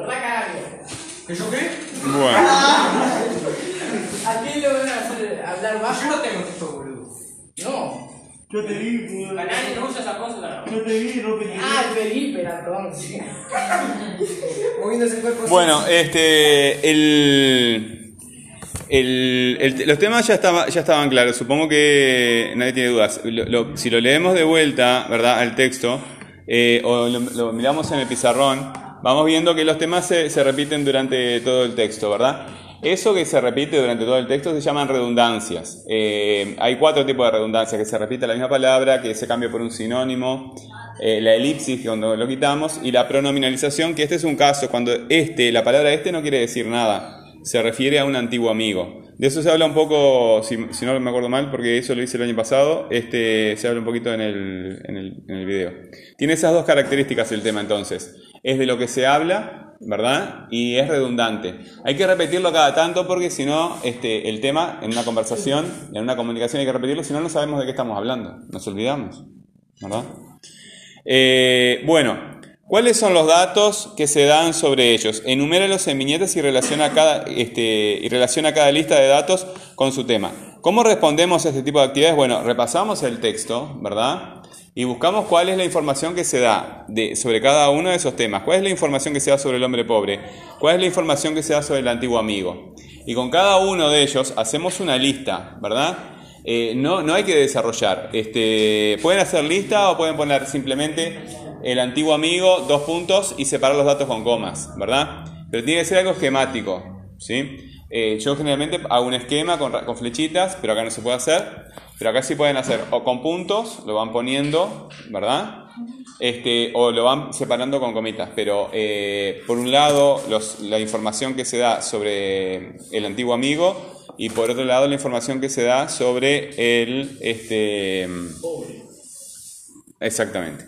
¿Verdad, carajo? ¿Que yo qué? Bueno, ¿A quién le van a hacer hablar bajo? Yo no tengo texto, boludo. No. Yo te vi, boludo. Canales no usa esa cosa. Yo te vi, no te Ah, Felipe, perdón. sí. Moviéndose el cuerpo. bueno, este, el, el- el- los temas ya, estaba- ya estaban claros, supongo que nadie tiene dudas. Lo- lo- si lo leemos de vuelta, ¿verdad?, al texto, eh, o lo, lo miramos en el pizarrón, vamos viendo que los temas se, se repiten durante todo el texto, ¿verdad? Eso que se repite durante todo el texto se llaman redundancias. Eh, hay cuatro tipos de redundancias, que se repite la misma palabra, que se cambia por un sinónimo, eh, la elipsis, que cuando lo quitamos, y la pronominalización, que este es un caso, cuando este, la palabra este no quiere decir nada, se refiere a un antiguo amigo. De eso se habla un poco, si, si no me acuerdo mal, porque eso lo hice el año pasado, este, se habla un poquito en el, en, el, en el video. Tiene esas dos características el tema entonces. Es de lo que se habla, ¿verdad? Y es redundante. Hay que repetirlo cada tanto porque si no, este, el tema en una conversación, en una comunicación hay que repetirlo, si no, no sabemos de qué estamos hablando. Nos olvidamos, ¿verdad? Eh, bueno, ¿cuáles son los datos que se dan sobre ellos? Enuméralos en viñetas y relaciona cada, este, y relaciona cada lista de datos con su tema. ¿Cómo respondemos a este tipo de actividades? Bueno, repasamos el texto, ¿verdad? Y buscamos cuál es la información que se da de- sobre cada uno de esos temas. ¿Cuál es la información que se da sobre el hombre pobre? ¿Cuál es la información que se da sobre el antiguo amigo? Y con cada uno de ellos hacemos una lista, ¿verdad? Eh, no, no hay que desarrollar. Este, pueden hacer lista o pueden poner simplemente el antiguo amigo, dos puntos y separar los datos con comas, ¿verdad? Pero tiene que ser algo esquemático, ¿sí? Eh, yo generalmente hago un esquema con, con flechitas, pero acá no se puede hacer. Pero acá sí pueden hacer o con puntos, lo van poniendo, ¿verdad? Este, o lo van separando con comitas. Pero eh, por un lado, la información que se da sobre el antiguo amigo y por otro lado la información que se da sobre el este exactamente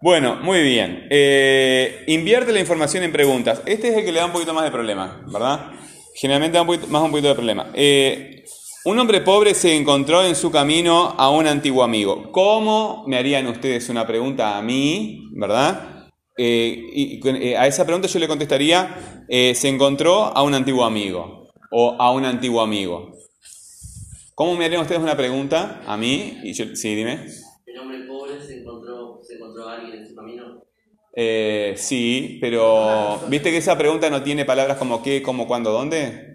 bueno muy bien Eh, invierte la información en preguntas este es el que le da un poquito más de problema verdad generalmente da más un poquito de problema Eh, un hombre pobre se encontró en su camino a un antiguo amigo cómo me harían ustedes una pregunta a mí verdad Eh, y eh, a esa pregunta yo le contestaría eh, se encontró a un antiguo amigo o a un antiguo amigo ¿Cómo me harían ustedes una pregunta a mí? Y yo, sí, dime. El hombre pobre se encontró, se encontró a alguien en su camino. Eh, sí, pero ¿viste que esa pregunta no tiene palabras como qué, cómo, cuándo, dónde?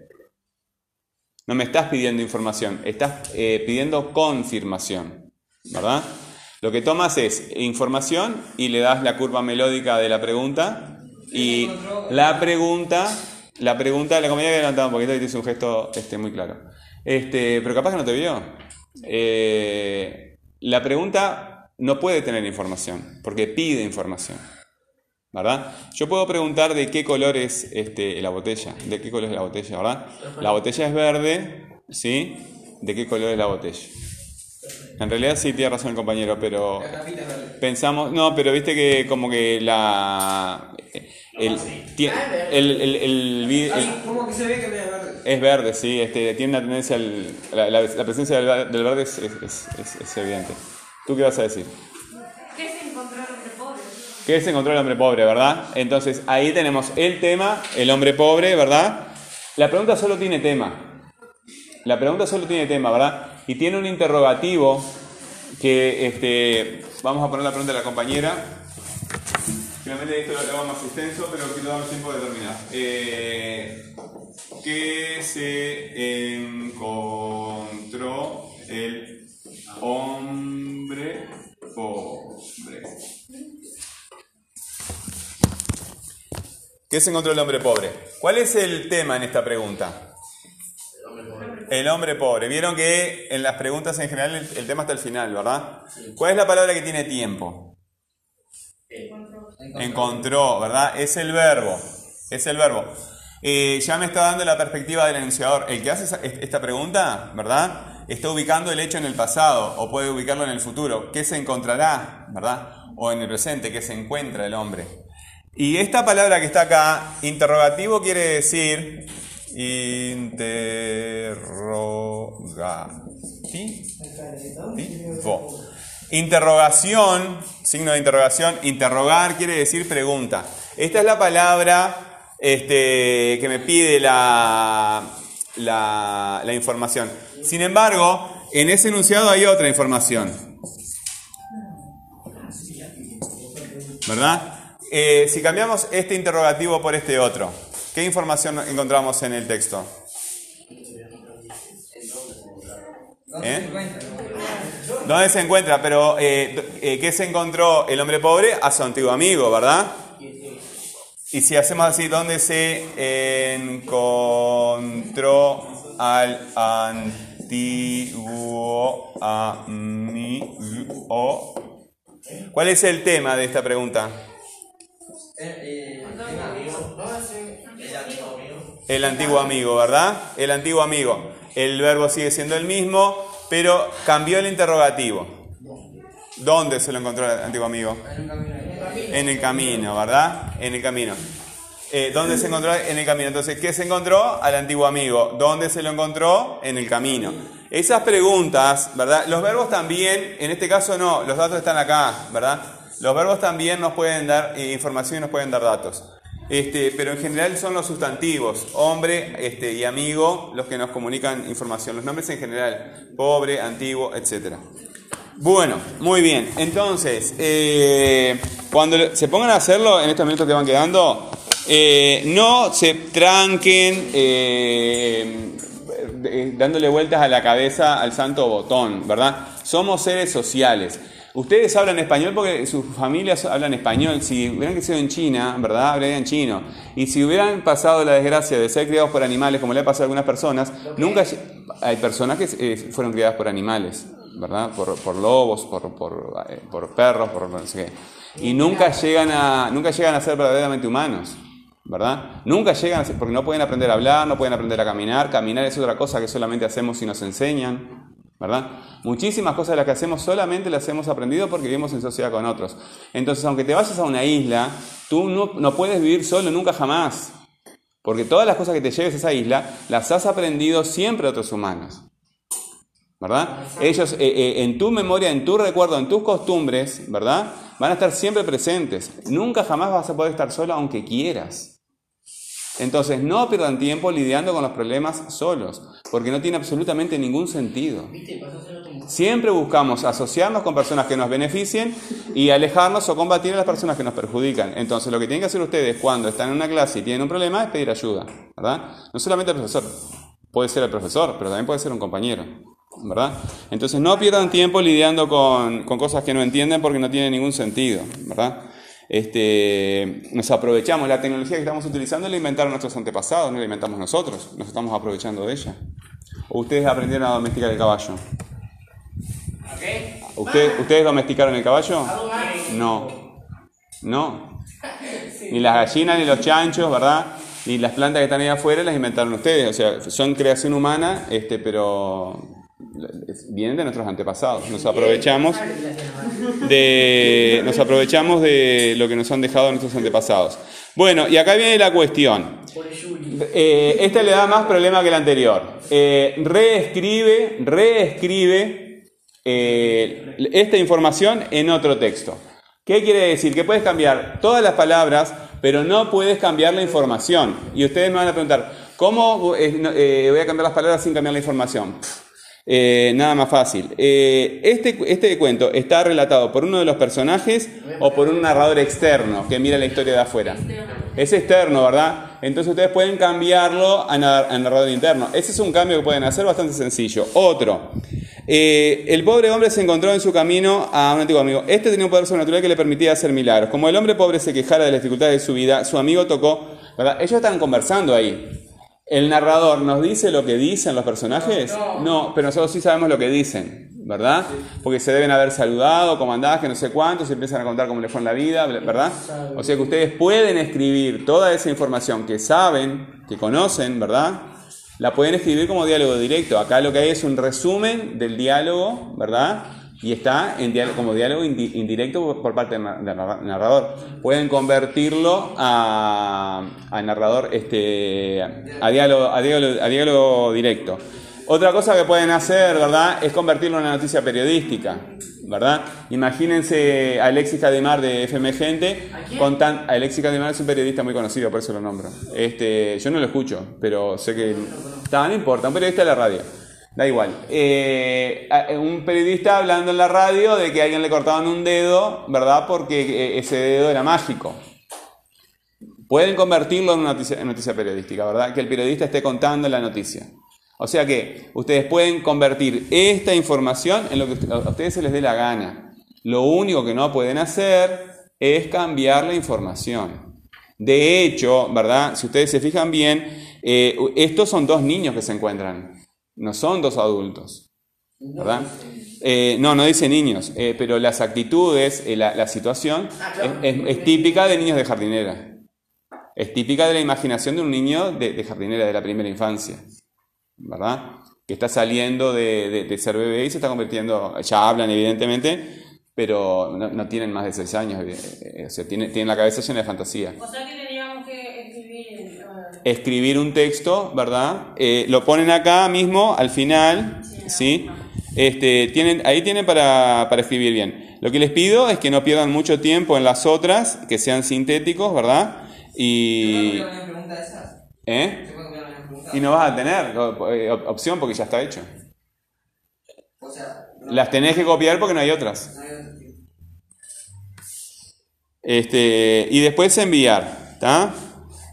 No me estás pidiendo información, estás eh, pidiendo confirmación, ¿verdad? Lo que tomas es información y le das la curva melódica de la pregunta y la pregunta, la pregunta, la compañera que ha levantado un poquito y te hizo un gesto este, muy claro. Este, pero capaz que no te vio. Eh, la pregunta no puede tener información, porque pide información. ¿Verdad? Yo puedo preguntar de qué color es este, la botella. ¿De qué color es la botella, verdad? La botella es verde, ¿sí? ¿De qué color es la botella? En realidad sí tiene razón el compañero, pero pensamos, no, pero viste que como que la el, tie- el, el- el es verde, sí, este, tiene una tendencia al, la, la- la presencia del, ver- del verde es, es- es- es evidente. ¿Tú qué vas a decir? ¿Qué se encontró el hombre ¿Qué se encontró el hombre pobre, verdad? Entonces ahí tenemos el tema, el hombre pobre, ¿verdad? La pregunta solo tiene tema. La pregunta solo tiene tema, ¿verdad? Y tiene un interrogativo que, este, vamos a poner la pregunta de la compañera. Finalmente esto lo hago más extenso, pero quiero dar tiempo de terminar. Eh, ¿Qué se encontró el hombre pobre? ¿Qué se encontró el hombre pobre? ¿Cuál es el tema en esta pregunta? El hombre pobre. Vieron que en las preguntas en general el, el tema está al final, ¿verdad? ¿Cuál es la palabra que tiene tiempo? Encontró, ¿verdad? Es el verbo. Es el verbo. Eh, ya me está dando la perspectiva del enunciador. El que hace esa- esta pregunta, ¿verdad? Está ubicando el hecho en el pasado o puede ubicarlo en el futuro. ¿Qué se encontrará, ¿verdad? O en el presente, ¿qué se encuentra el hombre? Y esta palabra que está acá, interrogativo, quiere decir interrogativo. Interrogación, signo de interrogación, interrogar quiere decir pregunta. Esta es la palabra este, que me pide la, la, la información. Sin embargo, en ese enunciado hay otra información. ¿Verdad? Eh, si cambiamos este interrogativo por este otro, ¿qué información encontramos en el texto? ¿Eh? ¿Dónde se encuentra? Pero, eh, eh, ¿qué se encontró el hombre pobre? A su antiguo amigo, ¿verdad? Y si hacemos así, ¿dónde se encontró al antiguo amigo? ¿Cuál es el tema de esta pregunta? El antiguo amigo, ¿verdad? El antiguo amigo. El verbo sigue siendo el mismo, pero cambió el interrogativo. ¿Dónde se lo encontró el antiguo amigo? En el camino, ¿verdad? En el camino. Eh, ¿Dónde se encontró? En el camino. Entonces, ¿qué se encontró? Al antiguo amigo. ¿Dónde se lo encontró? En el camino. Esas preguntas, ¿verdad? Los verbos también, en este caso no, los datos están acá, ¿verdad? Los verbos también nos pueden dar eh, información y nos pueden dar datos. Este, pero en general son los sustantivos, hombre este, y amigo, los que nos comunican información. Los nombres en general, pobre, antiguo, etc. Bueno, muy bien. Entonces, eh, cuando se pongan a hacerlo en estos minutos que van quedando, eh, no se tranquen dándole vueltas a la cabeza al santo botón, ¿verdad? Somos seres sociales. Ustedes hablan español porque sus familias hablan español. Si hubieran crecido en China, ¿verdad? Hablarían chino. Y si hubieran pasado la desgracia de ser criados por animales, como le ha pasado a algunas personas, nunca hay personas que eh, fueron criadas por animales, ¿verdad? Por, por lobos, por, por, eh, por perros, por no sé qué. Y nunca llegan a, nunca llegan a ser verdaderamente humanos. ¿verdad? Nunca llegan, a ser- porque no pueden aprender a hablar, no pueden aprender a caminar. Caminar es otra cosa que solamente hacemos si nos enseñan, ¿verdad? Muchísimas cosas de las que hacemos solamente las hemos aprendido porque vivimos en sociedad con otros. Entonces, aunque te vayas a una isla, tú no, no puedes vivir solo nunca jamás. Porque todas las cosas que te lleves a esa isla las has aprendido siempre de otros humanos. ¿Verdad? Ellos, eh, eh, en tu memoria, en tu recuerdo, en tus costumbres, ¿verdad? Van a estar siempre presentes. Nunca jamás vas a poder estar solo aunque quieras. Entonces, no pierdan tiempo lidiando con los problemas solos, porque no tiene absolutamente ningún sentido. Siempre buscamos asociarnos con personas que nos beneficien y alejarnos o combatir a las personas que nos perjudican. Entonces, lo que tienen que hacer ustedes cuando están en una clase y tienen un problema es pedir ayuda, ¿verdad? No solamente al profesor, puede ser el profesor, pero también puede ser un compañero, ¿verdad? Entonces, no pierdan tiempo lidiando con, con cosas que no entienden porque no tienen ningún sentido, ¿verdad? Este, nos aprovechamos, la tecnología que estamos utilizando la inventaron nuestros antepasados, no la inventamos nosotros, nos estamos aprovechando de ella. ¿O ustedes aprendieron a domesticar el caballo? ¿Usted- ¿Ustedes domesticaron el caballo? No. No. Ni las gallinas, ni los chanchos, ¿verdad? Ni las plantas que están ahí afuera las inventaron ustedes. O sea, son creación humana, este, pero vienen de nuestros antepasados. Nos aprovechamos de, nos aprovechamos de lo que nos han dejado nuestros antepasados. Bueno, y acá viene la cuestión. Eh, este le da más problema que el anterior. Eh, reescribe, reescribe eh, esta información en otro texto. ¿Qué quiere decir? Que puedes cambiar todas las palabras, pero no puedes cambiar la información. Y ustedes me van a preguntar, ¿cómo eh, voy a cambiar las palabras sin cambiar la información? Eh, nada más fácil. Eh, este, este cuento está relatado por uno de los personajes o por un narrador externo que mira la historia de afuera. Es externo, ¿verdad? Entonces ustedes pueden cambiarlo a, nar- a narrador interno. Ese es un cambio que pueden hacer bastante sencillo. Otro. Eh, el pobre hombre se encontró en su camino a un antiguo amigo. Este tenía un poder sobrenatural que le permitía hacer milagros. Como el hombre pobre se quejara de las dificultades de su vida, su amigo tocó, ¿verdad? Ellos están conversando ahí. ¿El narrador nos dice lo que dicen los personajes? No, pero nosotros sí sabemos lo que dicen, ¿verdad? Porque se deben haber saludado, comandadas, que no sé cuántos, y empiezan a contar cómo les fue en la vida, ¿verdad? O sea que ustedes pueden escribir toda esa información que saben, que conocen, ¿verdad? La pueden escribir como diálogo directo. Acá lo que hay es un resumen del diálogo, ¿verdad? Y está en diálogo- como diálogo indi- indirecto por- parte del na- del narra- narrador. Pueden convertirlo a, a narrador, este, a diálogo, a, diálogo, a diálogo directo. Otra cosa que pueden hacer, ¿verdad? Es convertirlo en una noticia periodística, ¿verdad? Imagínense a Alexis Cademar de FM Gente. Contan, Alexis Cademar es un periodista muy conocido, por eso lo nombro. Este, yo no lo escucho, pero sé que... Está, no importa, un periodista de la radio. Da igual. Eh, a- un periodista hablando en la radio de que a alguien le cortaban un dedo, ¿verdad? Porque eh, ese dedo era mágico. Pueden convertirlo en una noticia, periodística, ¿verdad? Que el periodista esté contando la noticia. O sea que ustedes pueden convertir esta información en lo que a ustedes se les dé la gana. Lo único que no pueden hacer es cambiar la información. De hecho, ¿verdad? Si ustedes se fijan bien, eh, estos son dos niños que se encuentran, no son dos adultos. ¿verdad? Eh, no, no dice niños, eh, pero las actitudes, eh, la, la situación Ah, es, es- es típica de niños de jardinera. Es típica de la imaginación de un niño de, de jardinera de la primera infancia, ¿verdad? Que está saliendo de, de- de ser bebé y se está convirtiendo, ya hablan evidentemente, pero no, no tienen más de seis años, eh, o sea, tienen, tienen la cabeza llena de fantasía O sea que teníamos que escribir. un texto, ¿verdad? Eh, lo ponen acá mismo, al final, ¿sí? Este, tienen, ahí tienen para, para escribir bien. Lo que les pido es que no pierdan mucho tiempo en las otras, que sean sintéticos, ¿verdad? Y... ¿Eh? Y no vas a tener eh, op- opción porque ya está hecho. Las tenés que copiar porque no hay otras. Este, y después enviar, ¿está?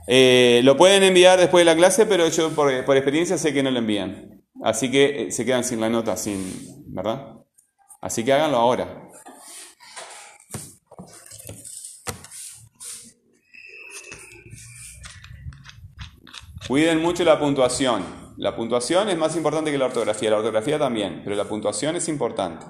Eh, lo pueden enviar después de la clase, pero yo por, experiencia sé que no lo envían. Así que eh, se quedan sin la nota, sin, ¿verdad? Así que háganlo ahora. Cuiden mucho la puntuación. La puntuación es más importante que la ortografía, la ortografía también, pero la puntuación es importante.